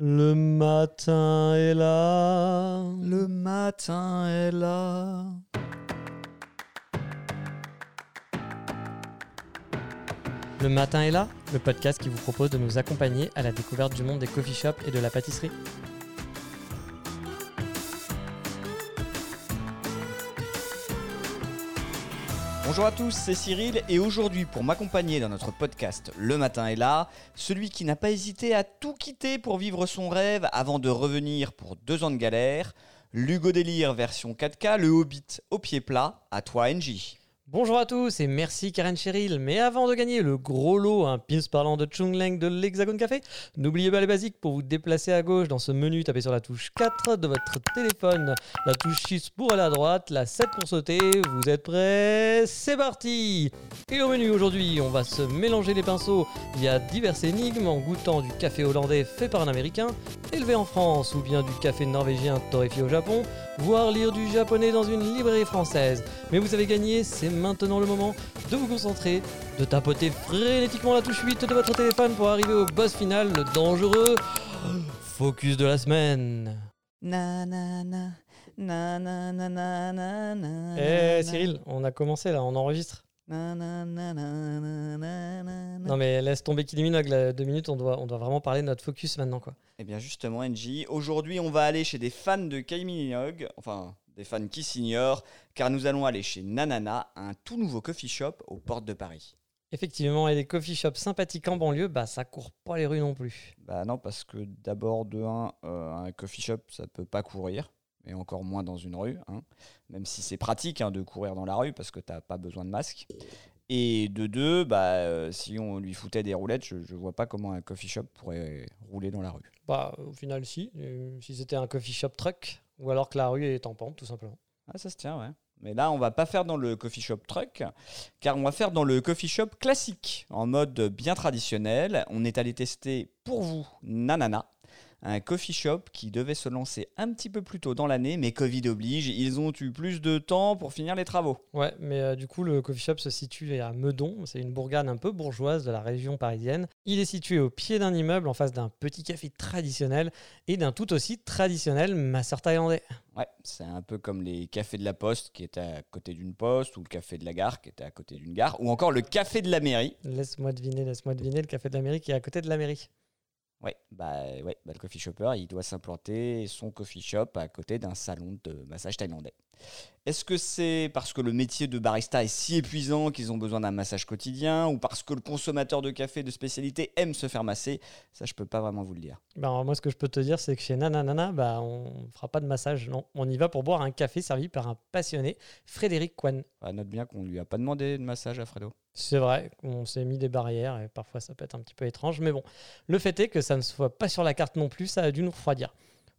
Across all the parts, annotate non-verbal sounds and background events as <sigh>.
Le matin est là. Le matin est là. Le matin est là, le podcast qui vous propose de nous accompagner à la découverte du monde des coffee shops et de la pâtisserie. Bonjour à tous, c'est Cyril et aujourd'hui pour m'accompagner dans notre podcast Le matin est là, celui qui n'a pas hésité à tout quitter pour vivre son rêve avant de revenir pour deux ans de galère, l'Hugo Délire version 4K, le Hobbit au pied plat, à toi NJ. Bonjour à tous et merci Karen Cheryl. Mais avant de gagner le gros lot, un pins parlant de Chung Leng de l'Hexagone Café, n'oubliez pas les basiques pour vous déplacer à gauche dans ce menu. Tapez sur la touche 4 de votre téléphone, la touche 6 pour aller à droite, la 7 pour sauter. Vous êtes prêts? C'est parti Et au menu aujourd'hui, on va se mélanger les pinceaux via diverses énigmes en goûtant du café hollandais fait par un américain, élevé en France ou bien du café norvégien torréfié au Japon, voire lire du japonais dans une librairie française. Mais vous avez gagné, c'est maintenant le moment de vous concentrer, de tapoter frénétiquement la touche 8 de votre téléphone pour arriver au boss final, le dangereux focus de la semaine. Na na na, na na na na na na. Eh Cyril, on a commencé là, on enregistre. Non mais laisse tomber Kylie là, deux minutes, on doit, on doit vraiment parler de notre focus maintenant quoi. Eh bien justement NJ, aujourd'hui on va aller chez des fans de Kylie enfin des fans qui s'ignorent, car nous allons aller chez Nanana, un tout nouveau coffee shop aux portes de Paris. Effectivement, et des coffee shops sympathiques en banlieue, bah ça court pas les rues non plus. Bah non, parce que d'abord, de 1, un coffee shop, ça peut pas courir, et encore moins dans une rue, hein. même si c'est pratique hein, de courir dans la rue, parce que t'as pas besoin de masque. Et de 2, bah, euh, si on lui foutait des roulettes, je, je vois pas comment un coffee shop pourrait rouler dans la rue. Bah au final si, Euh, si c'était un coffee shop truck, ou alors que la rue est en pente tout simplement. Ah, ça se tient, ouais. Mais là, on va pas faire dans le coffee shop truck, car on va faire dans le coffee shop classique, en mode bien traditionnel. On est allé tester pour vous Nanana, un coffee shop qui devait se lancer un petit peu plus tôt dans l'année, mais Covid oblige, ils ont eu plus de temps pour finir les travaux. Ouais, mais euh, du coup, le coffee shop se situe à Meudon. C'est une bourgade un peu bourgeoise de la région parisienne. Il est situé au pied d'un immeuble en face d'un petit café traditionnel et d'un tout aussi traditionnel masseur thaïlandais. Ouais, c'est un peu comme les cafés de la Poste qui étaient à côté d'une poste, ou le café de la gare qui était à côté d'une gare, ou encore le café de la mairie. Laisse-moi deviner, laisse-moi deviner, le café de la mairie qui est à côté de la mairie. Ouais, bah, ouais, bah, le coffee shopper, il doit s'implanter son coffee shop à côté d'un salon de massage thaïlandais. Est-ce que c'est parce que le métier de barista est si épuisant qu'ils ont besoin d'un massage quotidien ou parce que le consommateur de café de spécialité aime se faire masser? Ça, je peux pas vraiment vous le dire. Alors, moi, ce que je peux te dire, c'est que chez Nananana, bah, on fera pas de massage, non. On y va pour boire un café servi par un passionné, Frédéric Kwan. Ah, note bien qu'on lui a pas demandé de massage à Fredo. C'est vrai, on s'est mis des barrières et parfois ça peut être un petit peu étrange, mais bon, le fait est que ça ne se voit pas sur la carte non plus, ça a dû nous refroidir.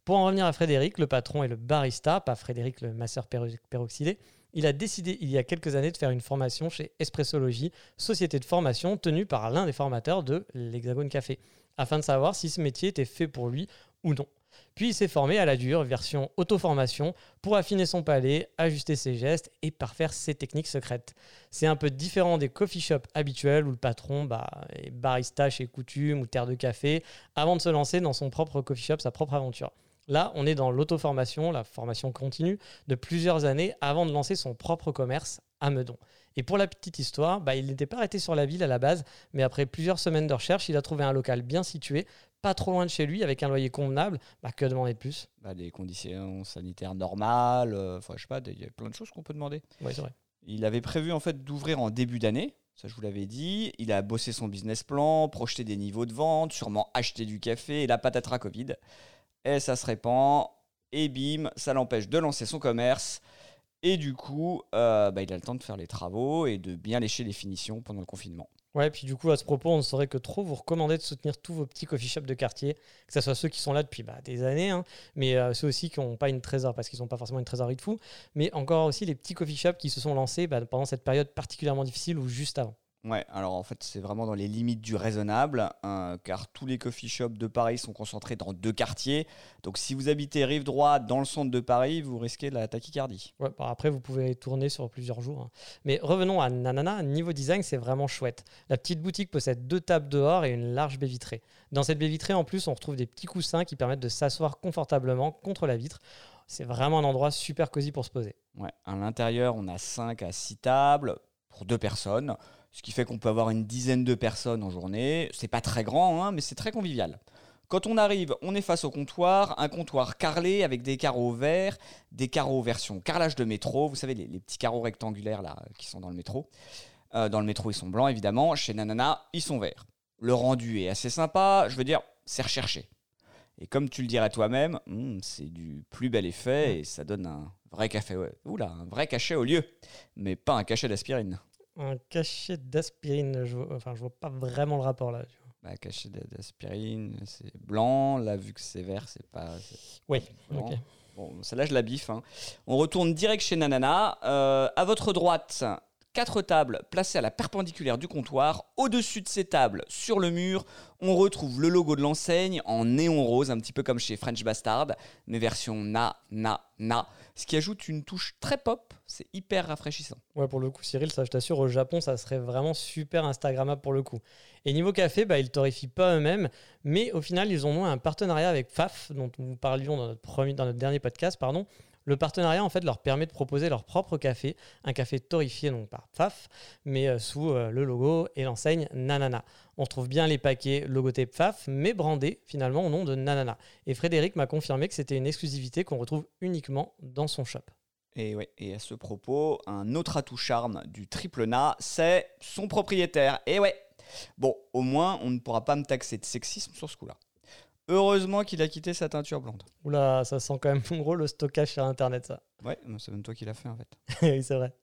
Pour en revenir à Frédéric, le patron et le barista, pas Frédéric le masseur peroxydé, il a décidé il y a quelques années de faire une formation chez Espressologie, société de formation tenue par l'un des formateurs de l'Hexagone Café, afin de savoir si ce métier était fait pour lui ou non. Puis il s'est formé à la dure, version auto-formation, pour affiner son palais, ajuster ses gestes et parfaire ses techniques secrètes. C'est un peu différent des coffee shops habituels où le patron bah, est barista chez Coutume ou Terre de Café avant de se lancer dans son propre coffee shop, sa propre aventure. Là, on est dans l'auto-formation, la formation continue, de plusieurs années avant de lancer son propre commerce à Meudon. Et pour la petite histoire, bah, il n'était pas arrêté sur la ville à la base, mais après plusieurs semaines de recherche, il a trouvé un local bien situé, pas trop loin de chez lui, avec un loyer convenable. Bah, que demander de plus? Bah, des conditions sanitaires normales, euh, je sais pas, il y a plein de choses qu'on peut demander. Oui, c'est vrai. Il avait prévu en fait d'ouvrir en début d'année, ça je vous l'avais dit. Il a bossé son business plan, projeté des niveaux de vente, sûrement acheté du café et la patatras Covid. Et ça se répand, et bim, ça l'empêche de lancer son commerce. Et du coup, euh, bah, il a le temps de faire les travaux et de bien lécher les finitions pendant le confinement. Ouais, puis du coup, à ce propos, on ne saurait que trop vous recommander de soutenir tous vos petits coffee shops de quartier, que ce soit ceux qui sont là depuis bah, des années, hein, mais euh, ceux aussi qui n'ont pas une trésor, parce qu'ils n'ont pas forcément une trésorerie de fou, mais encore aussi les petits coffee shops qui se sont lancés bah, pendant cette période particulièrement difficile ou juste avant. Ouais, alors en fait, c'est vraiment dans les limites du raisonnable, hein, car tous les coffee shops de Paris sont concentrés dans deux quartiers. Donc si vous habitez rive droite dans le centre de Paris, vous risquez la tachycardie. Ouais, bah après, vous pouvez tourner sur plusieurs jours. hein. Mais revenons à Nanana. Niveau design, c'est vraiment chouette. La petite boutique possède deux tables dehors et une large baie vitrée. Dans cette baie vitrée, en plus, on retrouve des petits coussins qui permettent de s'asseoir confortablement contre la vitre. C'est vraiment un endroit super cosy pour se poser. Ouais, à l'intérieur, on a 5 à 6 tables pour deux personnes, ce qui fait qu'on peut avoir une dizaine de personnes en journée. C'est pas très grand, hein, mais c'est très convivial. Quand on arrive, on est face au comptoir, un comptoir carrelé avec des carreaux verts, des carreaux version carrelage de métro, vous savez, les, les petits carreaux rectangulaires là qui sont dans le métro. Euh, dans le métro, ils sont blancs évidemment. Chez Nanana, ils sont verts. Le rendu est assez sympa, je veux dire, c'est recherché. Et comme tu le dirais toi-même, hmm, c'est du plus bel effet et ça donne un vrai café. Ouais. Oula, un vrai cachet au lieu, mais pas un cachet d'aspirine. Un cachet d'aspirine, je vois, enfin, je vois pas vraiment le rapport là. tu vois. Bah, cachet d'a- d'aspirine, c'est blanc. Là, vu que c'est vert, c'est pas. Oui, ok. Bon, celle-là, je la biffe. hein. On retourne direct chez Nanana. Euh, à votre droite, quatre tables placées à la perpendiculaire du comptoir. Au-dessus de ces tables, sur le mur, on retrouve le logo de l'enseigne en néon rose, un petit peu comme chez French Bastard, mais version na, na, na. Ce qui ajoute une touche très pop. C'est hyper rafraîchissant. Ouais, pour le coup, Cyril, ça, je t'assure, au Japon, ça serait vraiment super Instagrammable pour le coup. Et niveau café, bah, ils torréfient pas eux-mêmes, mais au final, ils ont un partenariat avec Faf, dont nous parlions dans notre, dernier podcast. Pardon. Le partenariat, en fait, leur permet de proposer leur propre café, un café torréfié donc par Faf, mais euh, sous euh, le logo et l'enseigne Nanana. On retrouve bien les paquets logotype Faf, mais brandés finalement au nom de Nanana. Et Frédéric m'a confirmé que c'était une exclusivité qu'on retrouve uniquement dans son shop. Et, ouais, et à ce propos, un autre atout charme du triple Na, c'est son propriétaire. Et ouais, bon, au moins, on ne pourra pas me taxer de sexisme sur ce coup-là. Heureusement qu'il a quitté sa teinture blonde. Oula, ça sent quand même <laughs> gros le stockage sur Internet, ça. Ouais, c'est même toi qui l'as fait en fait. <laughs> oui, c'est vrai.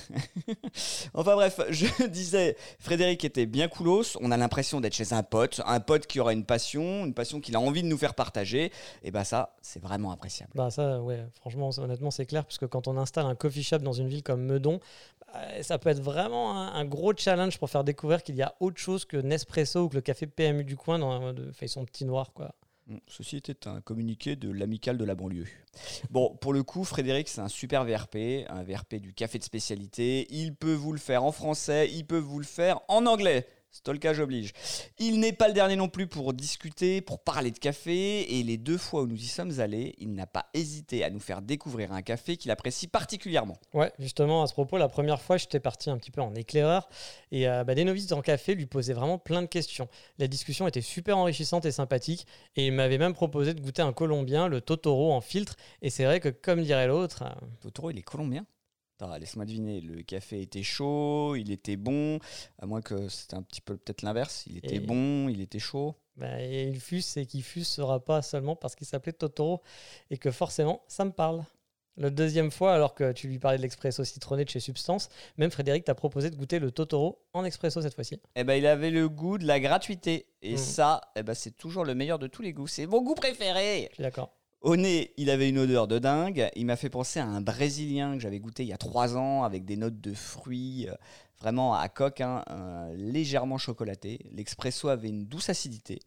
<laughs> Enfin bref, je <laughs> disais, Frédéric était bien coolos. On a l'impression d'être chez un pote, un pote qui aura une passion, une passion qu'il a envie de nous faire partager. Et bah ça, c'est vraiment appréciable. Bah ça, ouais, franchement, honnêtement, c'est clair, parce que quand on installe un coffee shop dans une ville comme Meudon, bah, ça peut être vraiment un, gros challenge pour faire découvrir qu'il y a autre chose que Nespresso ou que le café PMU du coin dans, fait son petit noir, quoi. Ceci était un communiqué de l'amicale de la banlieue. Bon, pour le coup, Frédéric, c'est un super VRP, un VRP du café de spécialité. Il peut vous le faire en français, il peut vous le faire en anglais. Stolkage oblige. Il n'est pas le dernier non plus pour discuter, pour parler de café, et les deux fois où nous y sommes allés, il n'a pas hésité à nous faire découvrir un café qu'il apprécie particulièrement. Ouais, justement, à ce propos, la première fois, j'étais parti un petit peu en éclaireur et euh, bah, des novices en café lui posaient vraiment plein de questions. La discussion était super enrichissante et sympathique et il m'avait même proposé de goûter un colombien, le Totoro en filtre. Et c'est vrai que, comme dirait l'autre, euh, Totoro, il est colombien? Laisse-moi deviner, le café était chaud, il était bon, à moins que c'était un petit peu peut-être l'inverse, il était Et- bon, il était chaud. bah, et il fuse et qui fuse sera pas seulement parce qu'il s'appelait Totoro et que forcément, ça me parle. La deuxième fois, alors que tu lui parlais de l'expresso citronné de chez Substance, même Frédéric t'a proposé de goûter le Totoro en expresso cette fois-ci. Eh ben, il avait le goût de la gratuité. Et Mm. ça, eh ben, c'est toujours le meilleur de tous les goûts. C'est mon goût préféré. Je suis d'accord. Au nez, il avait une odeur de dingue. Il m'a fait penser à un brésilien que j'avais goûté il y a trois ans avec des notes de fruits, euh, vraiment à coque, hein, euh, légèrement chocolaté. L'expresso avait une douce acidité.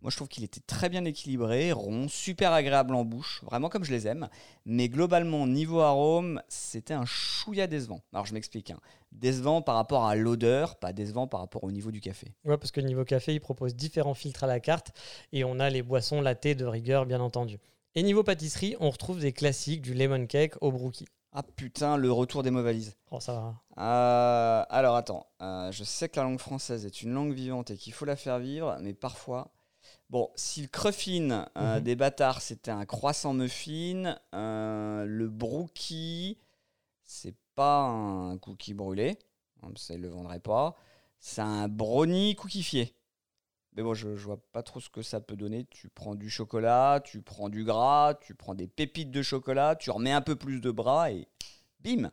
Moi, je trouve qu'il était très bien équilibré, rond, super agréable en bouche, vraiment comme je les aime. Mais globalement, niveau arôme, c'était un chouïa décevant. Alors, je m'explique. hein. Décevant par rapport à l'odeur, pas décevant par rapport au niveau du café. Ouais, parce que niveau café, il propose différents filtres à la carte et on a les boissons latte de rigueur, bien entendu. Et niveau pâtisserie, on retrouve des classiques du lemon cake au brookie. Ah putain, le retour des mots valises. Oh, ça va. Euh, alors attends, euh, je sais que la langue française est une langue vivante et qu'il faut la faire vivre, mais parfois. Bon, si le cruffin euh, Mhm. des bâtards c'était un croissant muffin, le brookie c'est pas un cookie brûlé, hein, ça ils le vendraient pas, c'est un brownie cookifié. Mais bon, je, je vois pas trop ce que ça peut donner. Tu prends du chocolat, tu prends du gras, tu prends des pépites de chocolat, tu remets un peu plus de bras et bim,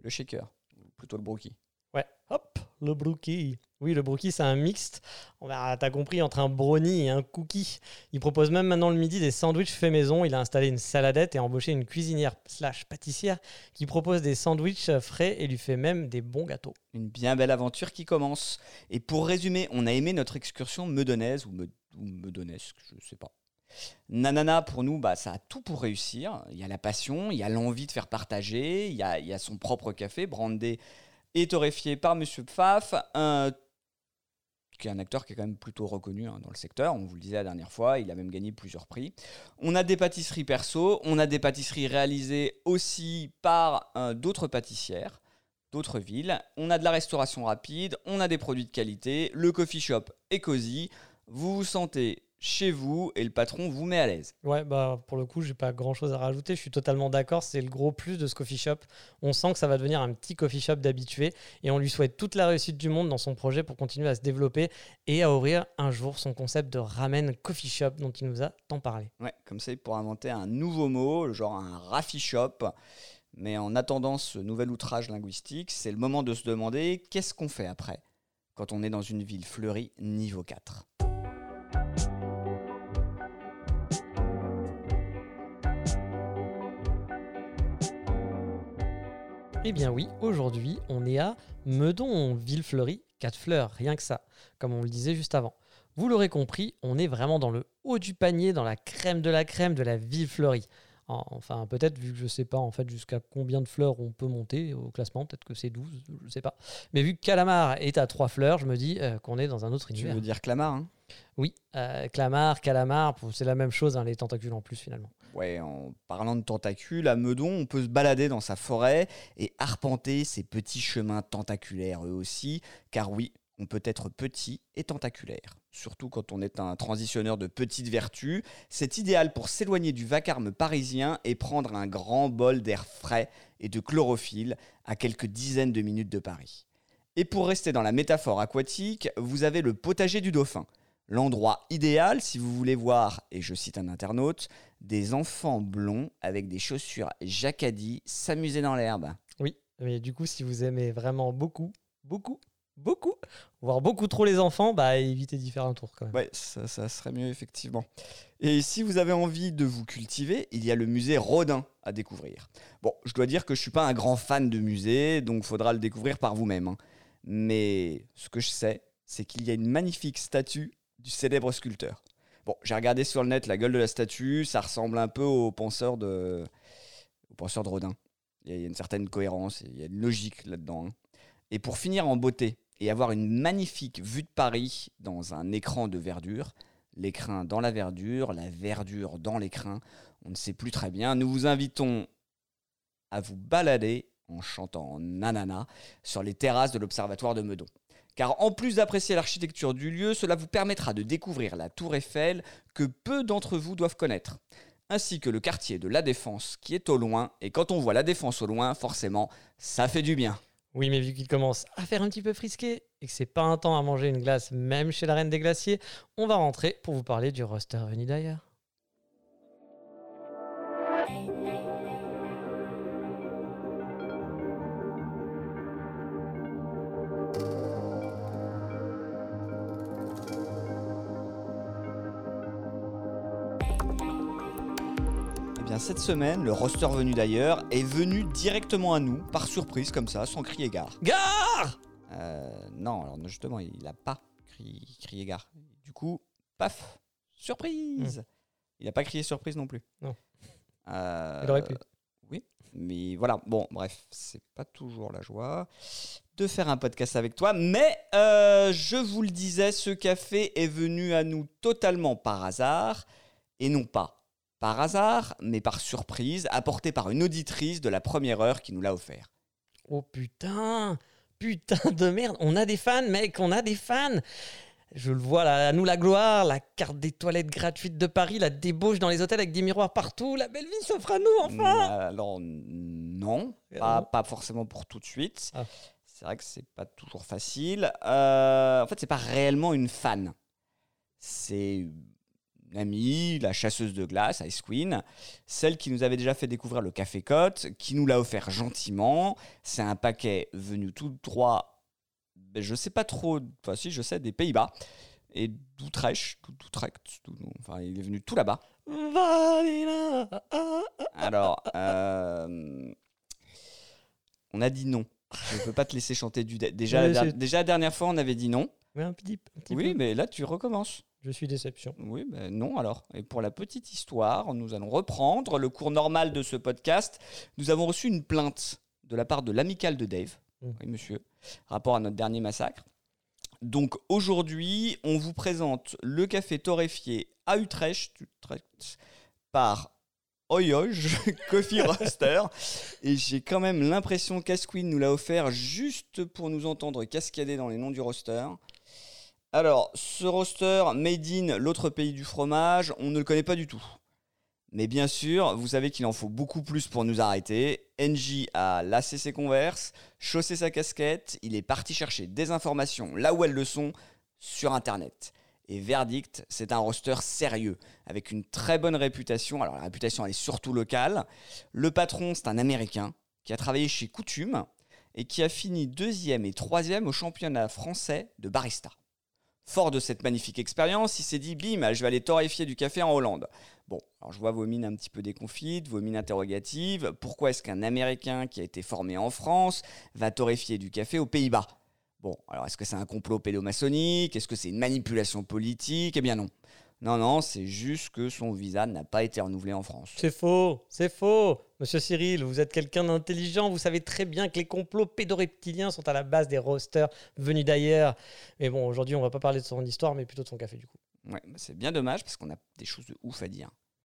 le shaker, plutôt le brookie. Ouais. Hop, le brookie. Oui, le brookie, c'est un mixte. Va, t'as compris, entre un brownie et un cookie. Il propose même maintenant le midi des sandwichs faits maison. Il a installé une saladette et embauché une cuisinière slash pâtissière qui propose des sandwichs frais et lui fait même des bons gâteaux. Une bien belle aventure qui commence. Et pour résumer, on a aimé notre excursion meudonnaise ou, me, ou meudonnesque, je sais pas. Nanana, pour nous, bah, ça a tout pour réussir. Il y a la passion, il y a l'envie de faire partager, il y a, il y a son propre café, brandé et torréfié par Monsieur Pfaff, qui est un acteur qui est quand même plutôt reconnu hein, dans le secteur. On vous le disait la dernière fois, il a même gagné plusieurs prix. On a des pâtisseries perso, on a des pâtisseries réalisées aussi par euh, d'autres pâtissières d'autres villes. On a de la restauration rapide, on a des produits de qualité, le coffee shop est cosy, vous vous sentez chez vous et le patron vous met à l'aise. Ouais, bah pour le coup, j'ai pas grand chose à rajouter. Je suis totalement d'accord. C'est le gros plus de ce coffee shop. On sent que ça va devenir un petit coffee shop d'habitués et on lui souhaite toute la réussite du monde dans son projet pour continuer à se développer et à ouvrir un jour son concept de ramen coffee shop dont il nous a tant parlé. Ouais, comme ça, pour inventer un nouveau mot, genre un raffi shop. Mais en attendant ce nouvel outrage linguistique, c'est le moment de se demander qu'est-ce qu'on fait après quand on est dans une ville fleurie niveau 4. Eh bien oui, aujourd'hui, on est à Meudon, Villefleury, 4 fleurs, rien que ça, comme on le disait juste avant. Vous l'aurez compris, on est vraiment dans le haut du panier, dans la crème de la crème de la Villefleury. En- Enfin, peut-être, vu que je sais pas en fait jusqu'à combien de fleurs on peut monter au classement, peut-être que c'est 12, je sais pas. Mais vu que Calamar est à 3 fleurs, je me dis euh, qu'on est dans un autre Tu univers. veux dire Clamart hein? Oui, euh, Clamart, Calamar, c'est la même chose, hein, les tentacules en plus finalement. Ouais, en parlant de tentacules, à Meudon, on peut se balader dans sa forêt et arpenter ces petits chemins tentaculaires eux aussi, car oui, on peut être petit et tentaculaire. Surtout quand on est un transitionneur de petites vertus, c'est idéal pour s'éloigner du vacarme parisien et prendre un grand bol d'air frais et de chlorophylle à quelques dizaines de minutes de Paris. Et pour rester dans la métaphore aquatique, vous avez le potager du dauphin. L'endroit idéal si vous voulez voir, et je cite un internaute, des enfants blonds avec des chaussures jacadis s'amuser dans l'herbe. Oui, mais du coup, si vous aimez vraiment beaucoup, beaucoup, beaucoup, voire beaucoup trop les enfants, bah évitez d'y faire un tour quand même. Ouais, ça, ça serait mieux effectivement. Et si vous avez envie de vous cultiver, il y a le musée Rodin à découvrir. Bon, je dois dire que je suis pas un grand fan de musée, donc faudra le découvrir par vous-même. hein. Mais ce que je sais, c'est qu'il y a une magnifique statue du célèbre sculpteur. Bon, j'ai regardé sur le net la gueule de la statue, ça ressemble un peu au penseur de, au penseur de Rodin. Il y a- une certaine cohérence, il y a une logique là-dedans. hein. Et pour finir en beauté et avoir une magnifique vue de Paris dans un écran de verdure, l'écrin dans la verdure, la verdure dans l'écrin, on ne sait plus très bien, nous vous invitons à vous balader en chantant nanana sur les terrasses de l'Observatoire de Meudon. Car en plus d'apprécier l'architecture du lieu, cela vous permettra de découvrir la tour Eiffel que peu d'entre vous doivent connaître, ainsi que le quartier de La Défense qui est au loin, et quand on voit La Défense au loin, forcément, ça fait du bien. Oui, mais vu qu'il commence à faire un petit peu frisqué et que c'est pas un temps à manger une glace, même chez la Reine des Glaciers, on va rentrer pour vous parler du roster venu d'ailleurs. Bien, cette semaine, le roster venu d'ailleurs est venu directement à nous, par surprise comme ça, sans crier gare. Gare Euh, non, alors justement, il n'a pas crié, crié gare. Du coup, paf, surprise Il n'a pas crié surprise non plus. Non. Euh, Il aurait pu. Oui, mais voilà, bon, bref, c'est pas toujours la joie de faire un podcast avec toi, mais euh, je vous le disais, ce café est venu à nous totalement par hasard, et non pas par hasard, mais par surprise, apporté par une auditrice de la première heure qui nous l'a offert. Oh putain Putain de merde On a des fans, mec, on a des fans Je le vois là, à nous la gloire, la carte des toilettes gratuites de Paris, la débauche dans les hôtels avec des miroirs partout, la belle vie s'offre à nous enfin Alors, non, Euh, pas, non. pas forcément pour tout de suite. Ah. C'est vrai que c'est pas toujours facile. Euh, en fait, c'est pas réellement une fan. C'est amie, la chasseuse de glace, Ice Queen, celle qui nous avait déjà fait découvrir le Café Côte, qui nous l'a offert gentiment. C'est un paquet venu tout droit ben, je sais pas trop, enfin si je sais, des Pays-Bas et d'Utrecht, d'Utrecht, enfin il est venu tout là-bas. Alors, euh, on a dit non. Je ne peux pas te laisser chanter du. Déjà, <laughs> la, déjà la dernière fois, on avait dit non. Ouais, un petit, un petit Oui, peu. mais là, tu recommences. Je suis déception. Oui, ben non alors. Et pour la petite histoire, nous allons reprendre le cours normal de ce podcast. Nous avons reçu une plainte de la part de l'amicale de Dave, Mm. oui monsieur, rapport à notre dernier massacre. Donc aujourd'hui, on vous présente le café torréfié à Utrecht, Utrecht par Oyoge <laughs> Coffee Roaster. Et j'ai quand même l'impression qu'Asquin nous l'a offert juste pour nous entendre cascader dans les noms du roster. Alors, ce roster made in l'autre pays du fromage, on ne le connaît pas du tout. Mais bien sûr, vous savez qu'il en faut beaucoup plus pour nous arrêter. NJ a lassé ses converses, chaussé sa casquette, il est parti chercher des informations là où elles le sont, sur Internet. Et verdict, c'est un roster sérieux, avec une très bonne réputation. Alors la réputation, elle est surtout locale. Le patron, c'est un Américain qui a travaillé chez Coutume et qui a fini deuxième et troisième au championnat français de barista. Fort de cette magnifique expérience, il s'est dit bim, je vais aller torréfier du café en Hollande. Bon, alors je vois vos mines un petit peu déconfites, vos mines interrogatives. Pourquoi est-ce qu'un Américain qui a été formé en France va torréfier du café aux Pays-Bas? Bon, alors est-ce que c'est un complot pédomaçonnique? Est-ce que c'est une manipulation politique? Eh bien non. Non, non, c'est juste que son visa n'a pas été renouvelé en France. C'est faux, c'est faux. Monsieur Cyril, vous êtes quelqu'un d'intelligent, vous savez très bien que les complots pédoreptiliens sont à la base des rosters venus d'ailleurs. Mais bon, aujourd'hui, on va pas parler de son histoire, mais plutôt de son café du coup. Ouais, bah, c'est bien dommage parce qu'on a des choses de ouf à dire.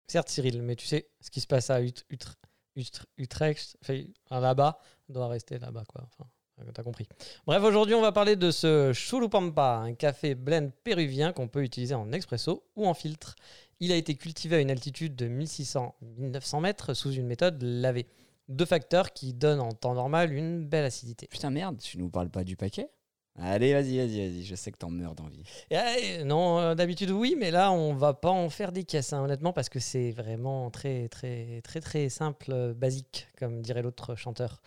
Certes, Cyril, mais tu sais, ce qui se passe à Ut- Utre- Utre- Utrecht, enfin, là-bas, doit rester là-bas, quoi. Enfin, t'as compris. Bref, aujourd'hui, on va parler de ce Churupampa, un café blend péruvien qu'on peut utiliser en expresso ou en filtre. Il a été cultivé à une altitude de 1600-1900 mètres sous une méthode lavée. Deux facteurs qui donnent en temps normal une belle acidité. Putain, merde, tu nous parles pas du paquet? Allez, vas-y, vas-y, vas-y, je sais que t'en meurs d'envie. Et, euh, non, euh, d'habitude oui, mais là on va pas en faire des caisses, hein, honnêtement, parce que c'est vraiment très très très très simple, euh, basique, comme dirait l'autre chanteur.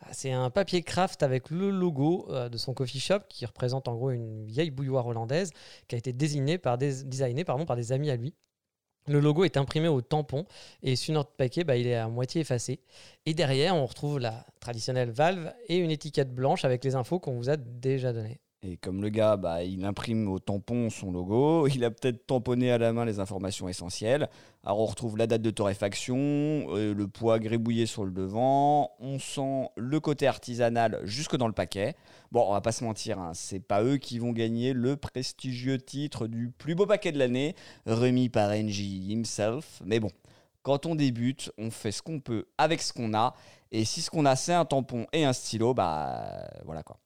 Ah, C'est un papier craft avec le logo euh, de son coffee shop qui représente en gros une vieille bouilloire hollandaise qui a été par des, designé pardon, par des amis à lui. Le logo est imprimé au tampon et sur notre paquet, bah, il est à moitié effacé. Et derrière, on retrouve la traditionnelle valve et une étiquette blanche avec les infos qu'on vous a déjà données. Et comme le gars, bah, il imprime au tampon son logo, <laughs> il a peut-être tamponné à la main les informations essentielles. Alors on retrouve la date de torréfaction, euh, le poids gribouillé sur le devant, on sent le côté artisanal jusque dans le paquet. Bon, on va pas se mentir, hein, c'est pas eux qui vont gagner le prestigieux titre du plus beau paquet de l'année, remis par NJ himself. Mais bon, quand on débute, on fait ce qu'on peut avec ce qu'on a. Et si ce qu'on a, c'est un tampon et un stylo, bah voilà quoi.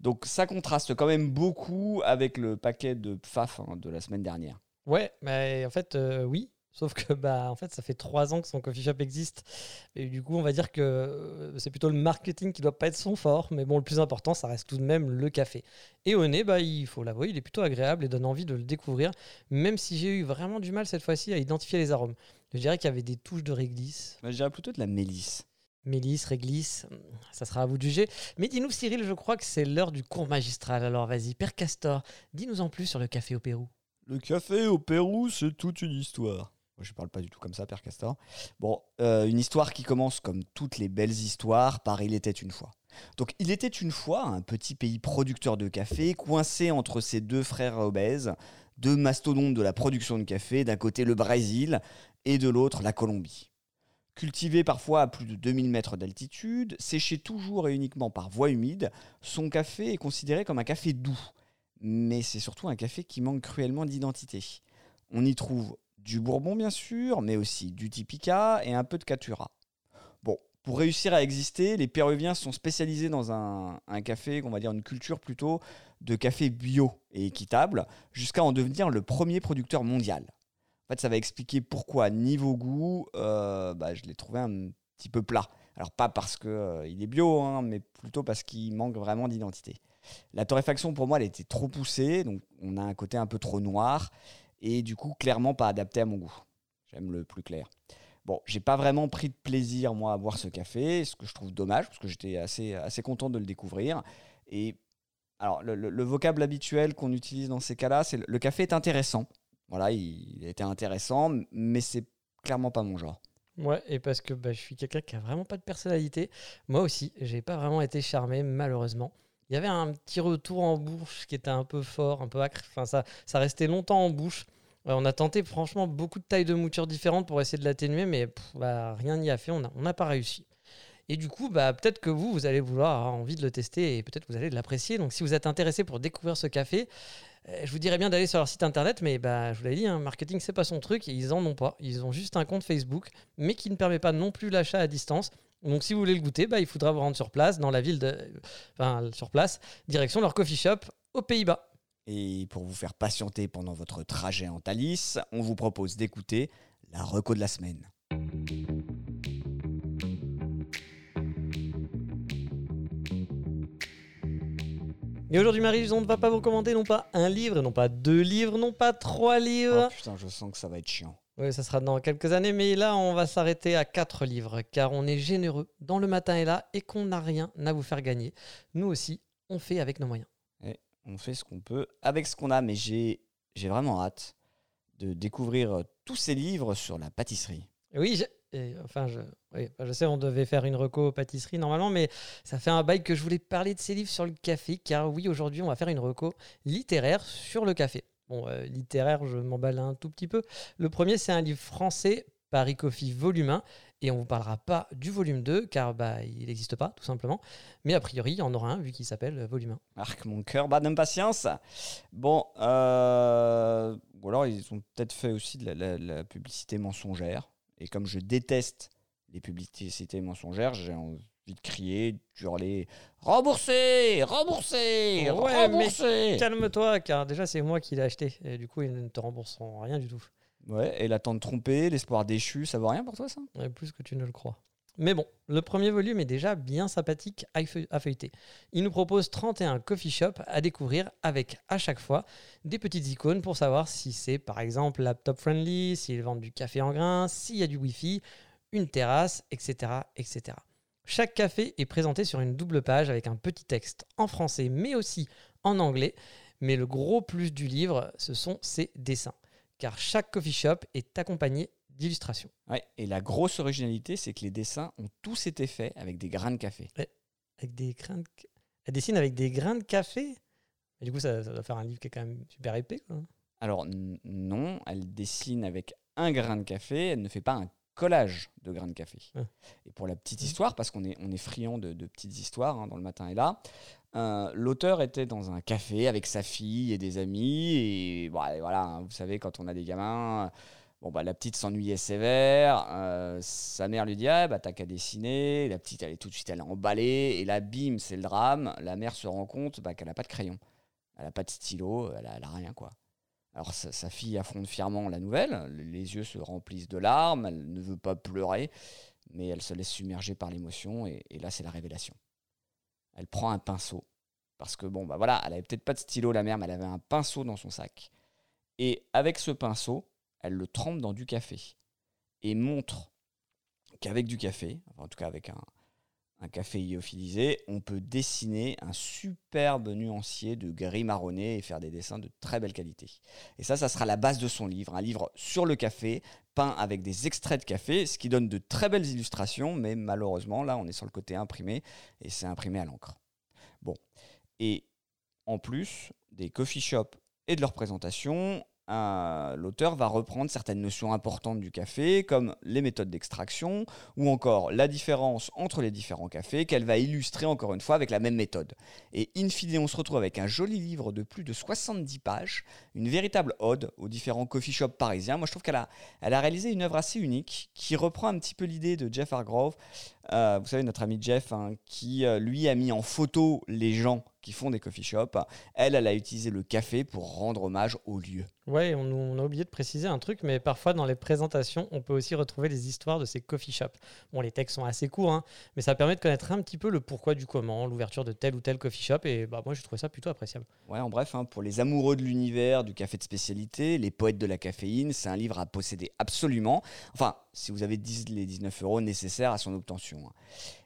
Donc ça contraste quand même beaucoup avec le paquet de pfaf hein, de la semaine dernière. Ouais, mais en fait, euh, oui. Sauf que bah, en fait, ça fait trois ans que son coffee shop existe. Et du coup, on va dire que euh, c'est plutôt le marketing qui doit pas être son fort. Mais bon, le plus important, ça reste tout de même le café. Et au nez, bah, il faut l'avouer, il est plutôt agréable et donne envie de le découvrir. Même si j'ai eu vraiment du mal cette fois-ci à identifier les arômes. Je dirais qu'il y avait des touches de réglisse. Moi, je dirais plutôt de la mélisse. Mélisse, réglisse, ça sera à vous de juger. Mais dis-nous, Cyril, je crois que c'est l'heure du cours magistral. Alors vas-y, Père Castor, dis-nous en plus sur le café au Pérou. Le café au Pérou, c'est toute une histoire. Je parle pas du tout comme ça, Père Castor. Bon, euh, une histoire qui commence comme toutes les belles histoires par Il était une fois. Donc, il était une fois un petit pays producteur de café, coincé entre ses deux frères obèses, deux mastodontes de la production de café, d'un côté le Brésil et de l'autre la Colombie. Cultivé parfois à plus de 2000 mètres d'altitude, séché toujours et uniquement par voie humide, son café est considéré comme un café doux. Mais c'est surtout un café qui manque cruellement d'identité. On y trouve du bourbon bien sûr, mais aussi du typica et un peu de catura. Pour réussir à exister, les Péruviens sont spécialisés dans un, un café, on va dire une culture plutôt de café bio et équitable, jusqu'à en devenir le premier producteur mondial. En fait, ça va expliquer pourquoi, niveau goût, euh, bah, je l'ai trouvé un petit peu plat. Alors, pas parce qu'il est bio, hein, mais plutôt parce qu'il manque vraiment d'identité. La torréfaction, pour moi, elle était trop poussée, donc on a un côté un peu trop noir, et du coup, clairement pas adapté à mon goût. J'aime le plus clair. Bon, j'ai pas vraiment pris de plaisir, moi, à boire ce café, ce que je trouve dommage, parce que j'étais assez, assez content de le découvrir. Et alors, le, le- le vocable habituel qu'on utilise dans ces cas-là, c'est le café est intéressant. Voilà, il, était intéressant, mais c'est clairement pas mon genre. Ouais, et parce que bah, je suis quelqu'un qui a vraiment pas de personnalité. Moi aussi, j'ai pas vraiment été charmé, malheureusement. Il y avait un petit retour en bouche qui était un peu fort, un peu acre. Enfin, ça, ça restait longtemps en bouche. Euh, on a tenté franchement beaucoup de tailles de mouture différentes pour essayer de l'atténuer, mais bah, rien n'y a fait. On n'a pas réussi. Et du coup, bah, peut-être que vous, vous allez vouloir avoir envie de le tester et peut-être vous allez l'apprécier. Donc, si vous êtes intéressé pour découvrir ce café, je vous dirais bien d'aller sur leur site internet, mais bah, je vous l'ai dit, hein, marketing, c'est pas son truc. et Ils en ont pas. Ils ont juste un compte Facebook, mais qui ne permet pas non plus l'achat à distance. Donc, si vous voulez le goûter, bah, il faudra vous rendre sur place, dans la ville de. Enfin, sur place, direction leur coffee shop aux Pays-Bas. Et pour vous faire patienter pendant votre trajet en Thalys, on vous propose d'écouter la reco de la semaine. Et aujourd'hui, Marie, on ne va pas vous recommander non pas un livre, non pas deux livres, non pas trois livres. Oh putain, je sens que ça va être chiant. Oui, ça sera dans quelques années, mais là, on va s'arrêter à quatre livres, car on est généreux dans le matin et là, et qu'on n'a rien à vous faire gagner. Nous aussi, on fait avec nos moyens. On fait ce qu'on peut avec ce qu'on a, mais j'ai j'ai vraiment hâte de découvrir tous ces livres sur la pâtisserie. Oui, enfin, je, sais, on devait faire une reco pâtisserie normalement, mais ça fait un bail que je voulais parler de ces livres sur le café, car oui, aujourd'hui, on va faire une reco littéraire sur le café. Bon, euh, littéraire, je m'emballe un tout petit peu. Le premier, c'est un livre français, Paris Coffee Volume 1, et on ne vous parlera pas du volume 2, car bah, il n'existe pas, tout simplement. Mais a priori, il y en aura un, vu qu'il s'appelle euh, Volume 1. Marc, mon cœur bat d'impatience. Bon, euh, ou alors ils ont peut-être fait aussi de la publicité mensongère. Et comme je déteste les publicités mensongères, j'ai envie de crier, d'hurler Remboursez Remboursez Ouais, mais Remboursez Calme-toi, car déjà, c'est moi qui l'ai acheté, et du coup, ils ne te rembourseront rien du tout. Ouais, et l'attente trompée, l'espoir déchu, ça vaut rien pour toi ça? Ouais, plus que tu ne le crois. Mais bon, le premier volume est déjà bien sympathique à feu- à feuilleter. Il nous propose 31 coffee shops à découvrir avec à chaque fois des petites icônes pour savoir si c'est par exemple laptop friendly, s'ils vendent du café en grains, s'il y a du wifi, une terrasse, etc., etc. Chaque café est présenté sur une double page avec un petit texte en français mais aussi en anglais. Mais le gros plus du livre, ce sont ses dessins. Car chaque coffee shop est accompagné d'illustrations. Ouais, et la grosse originalité, c'est que les dessins ont tous été faits avec des grains de café. Avec des grains de... Elle dessine avec des grains de café Et Du coup, ça, ça doit faire un livre qui est quand même super épais. Quoi. Alors non, elle dessine avec un grain de café, elle ne fait pas un collage de grains de café. Ah. Et pour la petite Mhm. histoire, parce qu'on est, on est friand de, de petites histoires hein, dans le matin et là, euh, l'auteur était dans un café avec sa fille et des amis, et, bon, et voilà, hein, vous savez, quand on a des gamins, bon, bah, la petite s'ennuyait sévère, euh, sa mère lui dit, ah, bah, t'as qu'à dessiner, la petite, elle est tout de suite, elle est emballée, et là, bim, c'est le drame, la mère se rend compte bah, qu'elle n'a pas de crayon, elle n'a pas de stylo, elle a, elle a rien, quoi. Alors sa, sa fille affronte fièrement la nouvelle, les yeux se remplissent de larmes, elle ne veut pas pleurer, mais elle se laisse submerger par l'émotion et, et là c'est la révélation. Elle prend un pinceau parce que bon bah voilà, elle avait peut-être pas de stylo la mère, mais elle avait un pinceau dans son sac. Et avec ce pinceau, elle le trempe dans du café et montre qu'avec du café, en tout cas avec un, un café lyophilisé, on peut dessiner un superbe nuancier de gris marronné et faire des dessins de très belle qualité. Et ça, ça sera la base de son livre, un livre sur le café, peint avec des extraits de café, ce qui donne de très belles illustrations, mais malheureusement, là, on est sur le côté imprimé, et c'est imprimé à l'encre. Bon. Et en plus des coffee shops et de leur présentation, un- l'auteur va reprendre certaines notions importantes du café, comme les méthodes d'extraction, ou encore la différence entre les différents cafés, qu'elle va illustrer encore une fois avec la même méthode. Et in fine, on se retrouve avec un joli livre de plus de 70 pages, une véritable ode aux différents coffee shops parisiens. Moi, je trouve qu'elle a, elle a réalisé une œuvre assez unique qui reprend un petit peu l'idée de Jeff Hargrove. Euh, vous savez, notre ami Jeff, hein, qui euh, lui a mis en photo les gens qui font des coffee shops. Elle, elle a utilisé le café pour rendre hommage au lieu. Ouais, on, on a oublié de préciser un truc, mais parfois dans les présentations, on peut aussi retrouver les histoires de ces coffee shops. Bon, les textes sont assez courts, hein, mais ça permet de connaître un petit peu le pourquoi du comment, l'ouverture de tel ou tel coffee shop, et bah, moi, j'ai trouvé ça plutôt appréciable. Ouais, en bref, hein, pour les amoureux de l'univers, du café de spécialité, les poètes de la caféine, c'est un livre à posséder absolument. Enfin, si vous avez 10 les 19 euros nécessaires à son obtention.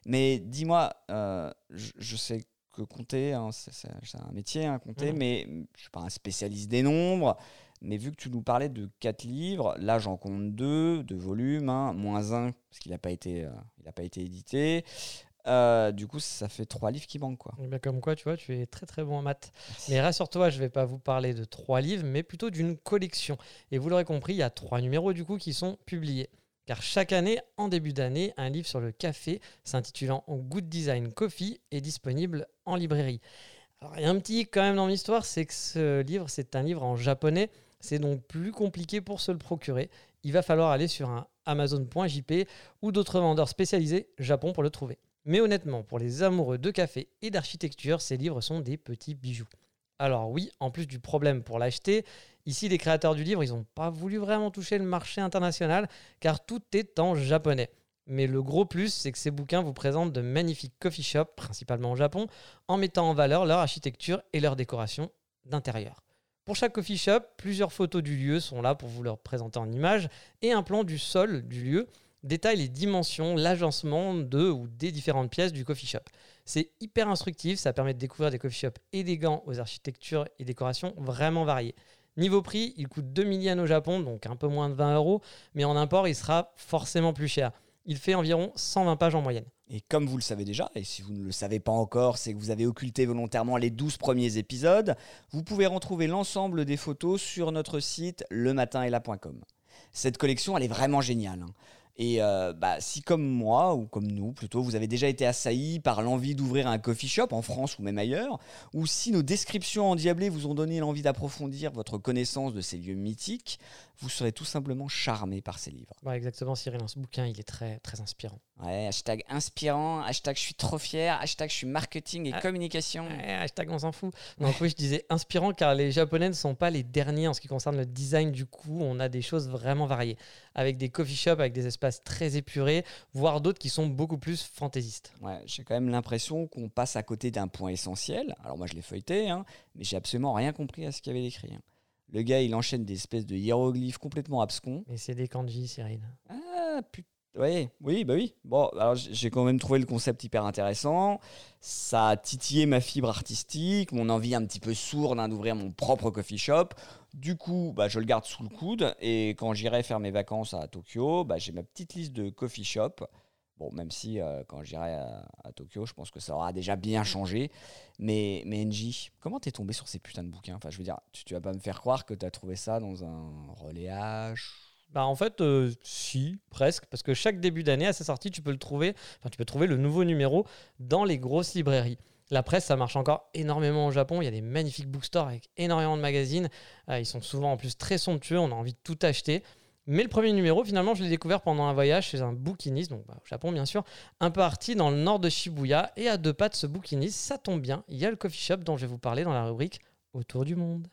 Mais dis-moi, euh, je, je sais que compter, hein, c'est un métier, hein, compter, Mhm. mais je ne suis pas un spécialiste des nombres. Mais vu que tu nous parlais de 4 livres, là j'en compte 2 de volume, hein, moins 1 parce qu'il n'a pas, été, euh, il a pas été édité. Euh, du coup, ça fait 3 livres qui manquent. Quoi. Eh bien, comme quoi, tu vois, tu es très très bon en maths. Mais rassure-toi, je ne vais pas vous parler de trois livres, mais plutôt d'une collection. Et vous l'aurez compris, il y a trois numéros du coup qui sont publiés. Car chaque année, en début d'année, un livre sur le café s'intitulant Good Design Coffee est disponible en librairie. Alors, il y a un petit quand même dans l'histoire, c'est que ce livre, c'est un livre en japonais. C'est donc plus compliqué pour se le procurer. Il va falloir aller sur un Amazon.jp ou d'autres vendeurs spécialisés Japon pour le trouver. Mais honnêtement, pour les amoureux de café et d'architecture, ces livres sont des petits bijoux. Alors oui, en plus du problème pour l'acheter, ici les créateurs du livre, ils n'ont pas voulu vraiment toucher le marché international car tout est en japonais. Mais le gros plus, c'est que ces bouquins vous présentent de magnifiques coffee shops, principalement au Japon, en mettant en valeur leur architecture et leur décoration d'intérieur. Pour chaque coffee shop, plusieurs photos du lieu sont là pour vous leur présenter en images et un plan du sol du lieu détaille les dimensions, l'agencement de ou des différentes pièces du coffee shop. C'est hyper instructif, ça permet de découvrir des coffee shops élégants aux architectures et décorations vraiment variées. Niveau prix, il coûte 2000 yens au Japon, donc un peu moins de 20 euros, mais en import, il sera forcément plus cher. Il fait environ 120 pages en moyenne. Et comme vous le savez déjà, et si vous ne le savez pas encore, c'est que vous avez occulté volontairement les 12 premiers épisodes, vous pouvez retrouver l'ensemble des photos sur notre site lematinetla.com. Cette collection, elle est vraiment géniale. Et euh, bah, si comme moi, ou comme nous plutôt, vous avez déjà été assailli par l'envie d'ouvrir un coffee shop en France ou même ailleurs, ou si nos descriptions endiablées vous ont donné l'envie d'approfondir votre connaissance de ces lieux mythiques, vous serez tout simplement charmé par ces livres. Ouais, exactement, Cyril, ce bouquin, il est très, très inspirant. Ouais, hashtag inspirant, hashtag je suis trop fier, hashtag je suis marketing et Ah. communication. Ouais, hashtag on s'en fout. Donc oui, je disais inspirant car les Japonais ne sont pas les derniers en ce qui concerne le design du coup. On a des choses vraiment variées, avec des coffee shops, avec des espaces très épurés, voire d'autres qui sont beaucoup plus fantaisistes. Ouais, j'ai quand même l'impression qu'on passe à côté d'un point essentiel. Alors moi je l'ai feuilleté, hein, mais j'ai absolument rien compris à ce qu'il y avait écrit. hein. Le gars il enchaîne des espèces de hiéroglyphes complètement abscons. Mais c'est des kanji, Cyril. Ah putain. Ouais, oui, bah oui. Bon, alors j'ai quand même trouvé le concept hyper intéressant. Ça a titillé ma fibre artistique, mon envie un petit peu sourde hein, d'ouvrir mon propre coffee shop. Du coup, bah, je le garde sous le coude et quand j'irai faire mes vacances à Tokyo, bah, j'ai ma petite liste de coffee shop. Bon, même si euh, quand j'irai à, Tokyo, je pense que ça aura déjà bien changé. Mais, mais NJ, comment t'es tombé sur ces putains de bouquins? Enfin, je veux dire, tu, tu vas pas me faire croire que t'as trouvé ça dans un relayage Bah en fait, euh, si, presque, parce que chaque début d'année, à sa sortie, tu peux le trouver, enfin tu peux trouver le nouveau numéro dans les grosses librairies. La presse, ça marche encore énormément au Japon. Il y a des magnifiques bookstores avec énormément de magazines. Euh, ils sont souvent en plus très somptueux. On a envie de tout acheter. Mais le premier numéro, finalement, je l'ai découvert pendant un voyage chez un bouquiniste, donc bah, au Japon bien sûr, un peu arty dans le nord de Shibuya. Et à deux pas de ce bouquiniste, ça tombe bien, il y a le coffee shop dont je vais vous parler dans la rubrique Autour du monde.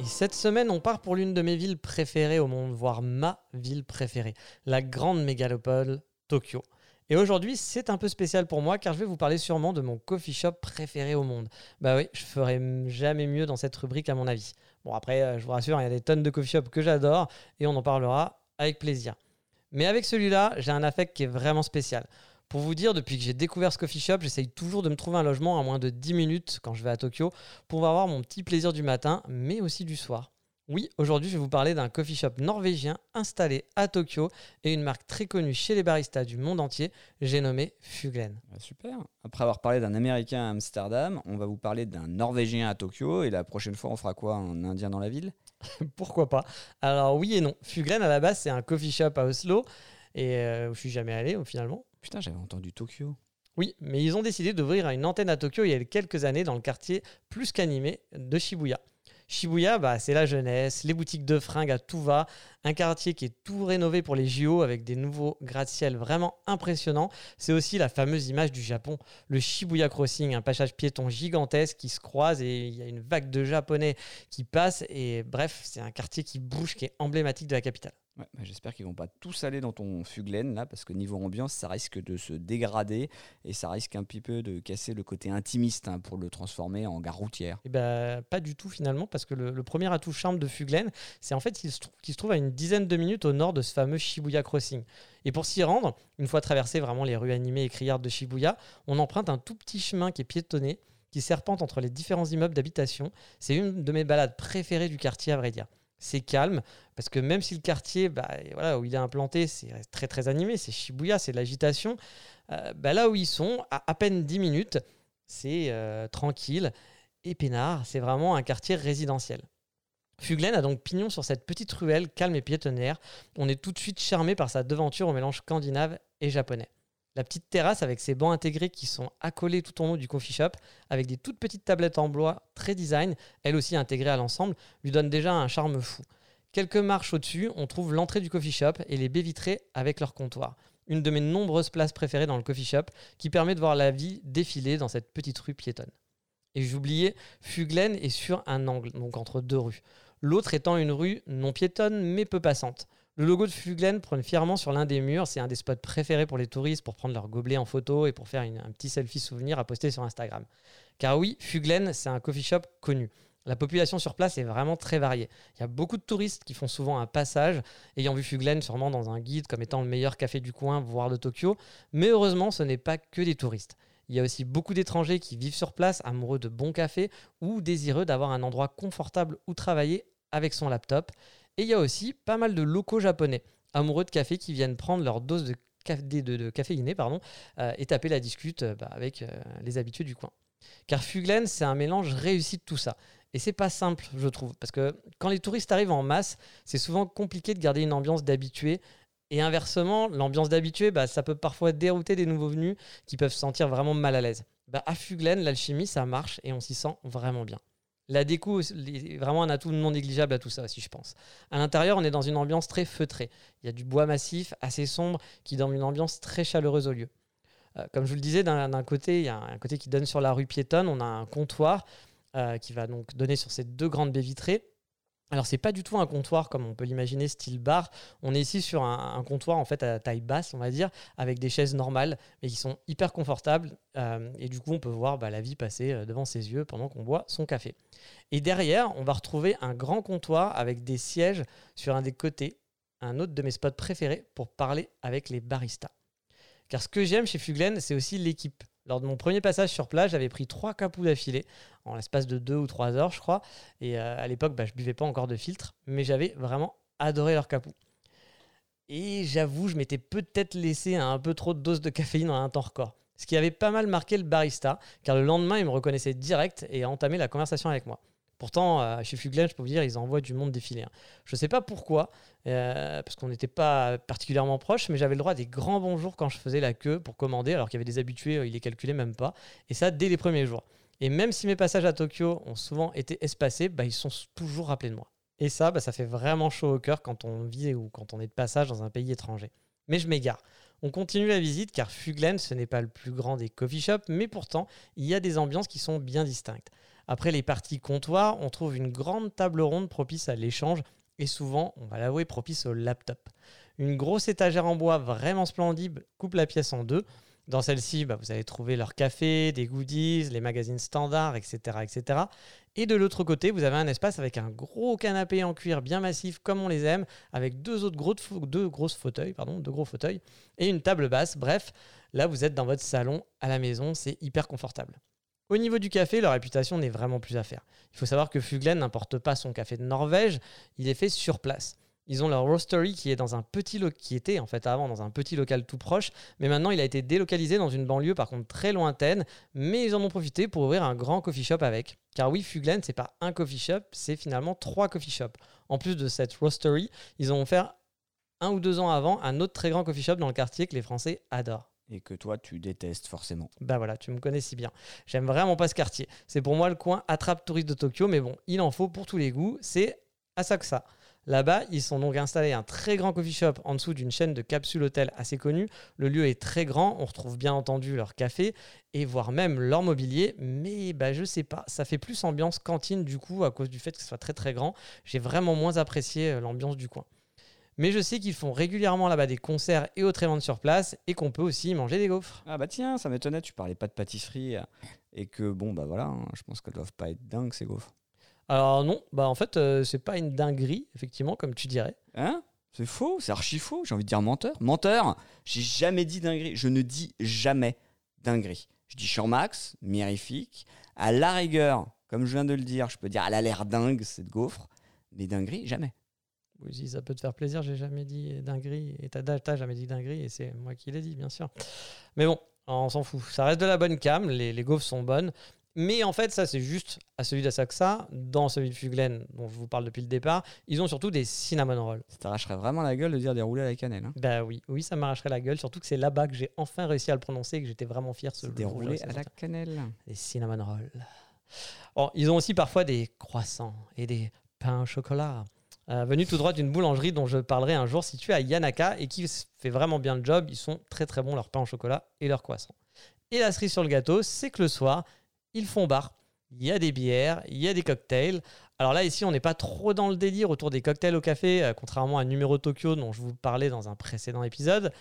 Et cette semaine, on part pour l'une de mes villes préférées au monde, voire ma ville préférée, la grande mégalopole Tokyo. Et aujourd'hui, c'est un peu spécial pour moi car je vais vous parler sûrement de mon coffee shop préféré au monde. Bah oui, je ferai jamais mieux dans cette rubrique à mon avis. Bon après, euh, je vous rassure, il y a des tonnes de coffee shops que j'adore et on en parlera avec plaisir. Mais avec celui-là, j'ai un affect qui est vraiment spécial. Pour vous dire, depuis que j'ai découvert ce coffee shop, j'essaye toujours de me trouver un logement à moins de 10 minutes quand je vais à Tokyo pour avoir mon petit plaisir du matin, mais aussi du soir. Oui, aujourd'hui, je vais vous parler d'un coffee shop norvégien installé à Tokyo et une marque très connue chez les baristas du monde entier, j'ai nommé Fuglen. Ah, super. Après avoir parlé d'un Américain à Amsterdam, on va vous parler d'un Norvégien à Tokyo. Et la prochaine fois, on fera quoi Un Indien dans la ville? <laughs> Pourquoi pas? Alors oui et non. Fuglen, à la base, c'est un coffee shop à Oslo et euh, où je suis jamais allé au- finalement. Putain, j'avais entendu Tokyo. Oui, mais ils ont décidé d'ouvrir une antenne à Tokyo il y a quelques années dans le quartier plus qu'animé de Shibuya. Shibuya, bah, c'est la jeunesse, les boutiques de fringues à tout va, un quartier qui est tout rénové pour les JO avec des nouveaux gratte-ciel vraiment impressionnants. C'est aussi la fameuse image du Japon, le Shibuya Crossing, un passage piéton gigantesque qui se croise et il y a une vague de japonais qui passe et bref, c'est un quartier qui bouge, qui est emblématique de la capitale. Bah, J'espère qu'ils vont pas tous aller dans ton Fuglen là, parce que niveau ambiance, ça risque de se dégrader et ça risque un petit peu de casser le côté intimiste hein, pour le transformer en gare routière. Et ben, pas du tout finalement, parce que le, premier atout charme de Fuglen, c'est en fait qu'il se, se trouve à une dizaine de minutes au nord de ce fameux Shibuya Crossing. Et pour s'y rendre, une fois traversé vraiment les rues animées et criardes de Shibuya, on emprunte un tout petit chemin qui est piétonné, qui serpente entre les différents immeubles d'habitation. C'est une de mes balades préférées du quartier, à vrai dire. C'est calme, parce que même si le quartier, bah, voilà, où il est implanté, c'est très très animé, c'est Shibuya, c'est l'agitation, euh, bah, là où ils sont, à à peine 10 minutes, c'est euh, tranquille et peinard, c'est vraiment un quartier résidentiel. Fuglen a donc pignon sur cette petite ruelle calme et piétonnière. On est tout de suite charmé par sa devanture au mélange scandinave et japonais. La petite terrasse avec ses bancs intégrés qui sont accolés tout en haut du coffee shop, avec des toutes petites tablettes en bois très design, elles aussi intégrées à l'ensemble, lui donne déjà un charme fou. Quelques marches au-dessus, on trouve l'entrée du coffee shop et les baies vitrées avec leur comptoir. Une de mes nombreuses places préférées dans le coffee shop qui permet de voir la vie défiler dans cette petite rue piétonne. Et j'oubliais, Fuglen est sur un angle, donc entre deux rues. L'autre étant une rue non piétonne mais peu passante. Le logo de Fuglen prône fièrement sur l'un des murs. C'est un des spots préférés pour les touristes pour prendre leur gobelet en photo et pour faire un petit selfie souvenir à poster sur Instagram. Car oui, Fuglen, c'est un coffee shop connu. La population sur place est vraiment très variée. Il y a beaucoup de touristes qui font souvent un passage, ayant vu Fuglen sûrement dans un guide comme étant le meilleur café du coin, voire de Tokyo. Mais heureusement, ce n'est pas que des touristes. Il y a aussi beaucoup d'étrangers qui vivent sur place, amoureux de bons cafés ou désireux d'avoir un endroit confortable où travailler avec son laptop. Et il y a aussi pas mal de locaux japonais, amoureux de café, qui viennent prendre leur dose de, caf- de, de- de caféiné pardon, euh, et taper la discute euh, bah, avec euh, les habitués du coin. Car Fuglen, c'est un mélange réussi de tout ça. Et c'est pas simple, je trouve, parce que quand les touristes arrivent en masse, c'est souvent compliqué de garder une ambiance d'habitués. Et inversement, l'ambiance d'habitués, bah, ça peut parfois dérouter des nouveaux venus qui peuvent se sentir vraiment mal à l'aise. Bah, à Fuglen, l'alchimie, ça marche et on s'y sent vraiment bien. La déco est vraiment un atout non négligeable à tout ça aussi, je pense. À l'intérieur, on est dans une ambiance très feutrée. Il y a du bois massif, assez sombre, qui donne une ambiance très chaleureuse au lieu. Euh, comme je vous le disais, d'un côté, il y a un côté qui donne sur la rue piétonne. On a un comptoir euh, qui va donc donner sur ces deux grandes baies vitrées. Alors c'est pas du tout un comptoir comme on peut l'imaginer style bar. On est ici sur un, comptoir en fait à taille basse, on va dire, avec des chaises normales, mais qui sont hyper confortables. euh, et du coup, on peut voir bah, la vie passer euh, devant ses yeux pendant qu'on boit son café. Et derrière, on va retrouver un grand comptoir avec des sièges sur un des côtés, un autre de mes spots préférés pour parler avec les baristas. Car ce que j'aime chez Fuglen, c'est aussi l'équipe. Lors de mon premier passage sur place, j'avais pris trois capous d'affilée, en l'espace de deux ou trois heures, je crois. Et euh, à l'époque, bah, je buvais pas encore de filtre, mais j'avais vraiment adoré leur capou. Et j'avoue, je m'étais peut-être laissé un peu trop de doses de caféine en un temps record. Ce qui avait pas mal marqué le barista, car le lendemain, il me reconnaissait direct et a entamé la conversation avec moi. Pourtant, euh, chez Fuglen, je peux vous dire, ils envoient du monde défiler. hein. Je ne sais pas pourquoi, euh, parce qu'on n'était pas particulièrement proches, mais j'avais le droit à des grands bonjours quand je faisais la queue pour commander, alors qu'il y avait des habitués, euh, ils les calculaient même pas. Et ça, dès les premiers jours. Et même si mes passages à Tokyo ont souvent été espacés, bah, ils sont toujours rappelés de moi. Et ça, bah, ça fait vraiment chaud au cœur quand on vit ou quand on est de passage dans un pays étranger. Mais je m'égare. On continue la visite car Fuglen, ce n'est pas le plus grand des coffee shops, mais pourtant, il y a des ambiances qui sont bien distinctes. Après les parties comptoirs, on trouve une grande table ronde propice à l'échange et souvent, on va l'avouer, propice au laptop. Une grosse étagère en bois vraiment splendide coupe la pièce en deux. Dans celle-ci, bah, vous allez trouver leur café, des goodies, les magazines standards, etc. etc. Et de l'autre côté, vous avez un espace avec un gros canapé en cuir bien massif comme on les aime, avec deux autres gros, grosses fauteuils, pardon, deux gros fauteuils, et une table basse. Bref, là vous êtes dans votre salon à la maison, c'est hyper confortable. Au niveau du café, leur réputation n'est vraiment plus à faire. Il faut savoir que Fuglen n'importe pas son café de Norvège, il est fait sur place. Ils ont leur roastery qui est dans un petit lo- qui était en fait avant dans un petit local tout proche, mais maintenant il a été délocalisé dans une banlieue par contre très lointaine, mais ils en ont profité pour ouvrir un grand coffee shop avec. Car oui, Fuglen c'est pas un coffee shop, c'est finalement trois coffee shops. En plus de cette roastery, ils ont offert un ou deux ans avant un autre très grand coffee shop dans le quartier que les Français adorent. Et que toi, tu détestes forcément. Bah voilà, tu me connais si bien. J'aime vraiment pas ce quartier. C'est pour moi le coin attrape touriste de Tokyo, mais bon, il en faut pour tous les goûts. C'est Asakusa. Là-bas, ils sont donc installés un très grand coffee shop en dessous d'une chaîne de capsules hôtels assez connue. Le lieu est très grand, on retrouve bien entendu leur café et voire même leur mobilier, mais bah je sais pas, ça fait plus ambiance cantine du coup à cause du fait que ce soit très très grand. J'ai vraiment moins apprécié euh, l'ambiance du coin. Mais je sais qu'ils font régulièrement là-bas des concerts et autres événements sur place et qu'on peut aussi manger des gaufres. Ah bah tiens, ça m'étonnait, tu parlais pas de pâtisserie euh, et que bon bah voilà, hein, je pense qu'elles doivent pas être dingues ces gaufres. Alors non, bah en fait, euh, c'est pas une dinguerie, effectivement, comme tu dirais. Hein? C'est faux, c'est archi faux, j'ai envie de dire menteur. Menteur J'ai jamais dit dinguerie, je ne dis jamais dinguerie. Je dis max, mirifique, à la rigueur, comme je viens de le dire, je peux dire elle a l'air dingue cette gaufre, mais dinguerie, jamais. Oui, si ça peut te faire plaisir, j'ai jamais dit dinguerie. Et t'as t'as jamais dit dinguerie, et c'est moi qui l'ai dit, bien sûr. Mais bon, on s'en fout. Ça reste de la bonne cam, les, les gaufres sont bonnes. Mais en fait, ça, c'est juste à celui d'Asakusa. Dans celui de Fuglen, dont je vous parle depuis le départ, ils ont surtout des cinnamon rolls. Ça t'arracherait vraiment la gueule de dire des roulés à la cannelle. Hein. Bah oui, oui, ça m'arracherait la gueule. Surtout que c'est là-bas que j'ai enfin réussi à le prononcer et que j'étais vraiment fier ce des roulés à la cannelle. Des cinnamon rolls. Bon, ils ont aussi parfois des croissants et des pains au chocolat. Euh, venus tout droit d'une boulangerie dont je parlerai un jour située à Yanaka et qui fait vraiment bien le job. Ils sont très très bons, leurs pains au chocolat et leurs croissants. Et la cerise sur le gâteau, c'est que le soir, ils font bar. Il y a des bières, il y a des cocktails. Alors là, ici, on n'est pas trop dans le délire autour des cocktails au café, euh, contrairement à Numéro Tokyo dont je vous parlais dans un précédent épisode.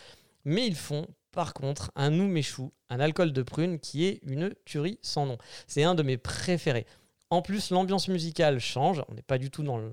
Mais ils font, par contre, un umeshu, un alcool de prune qui est une tuerie sans nom. C'est un de mes préférés. En plus, l'ambiance musicale change. On n'est pas du tout dans le,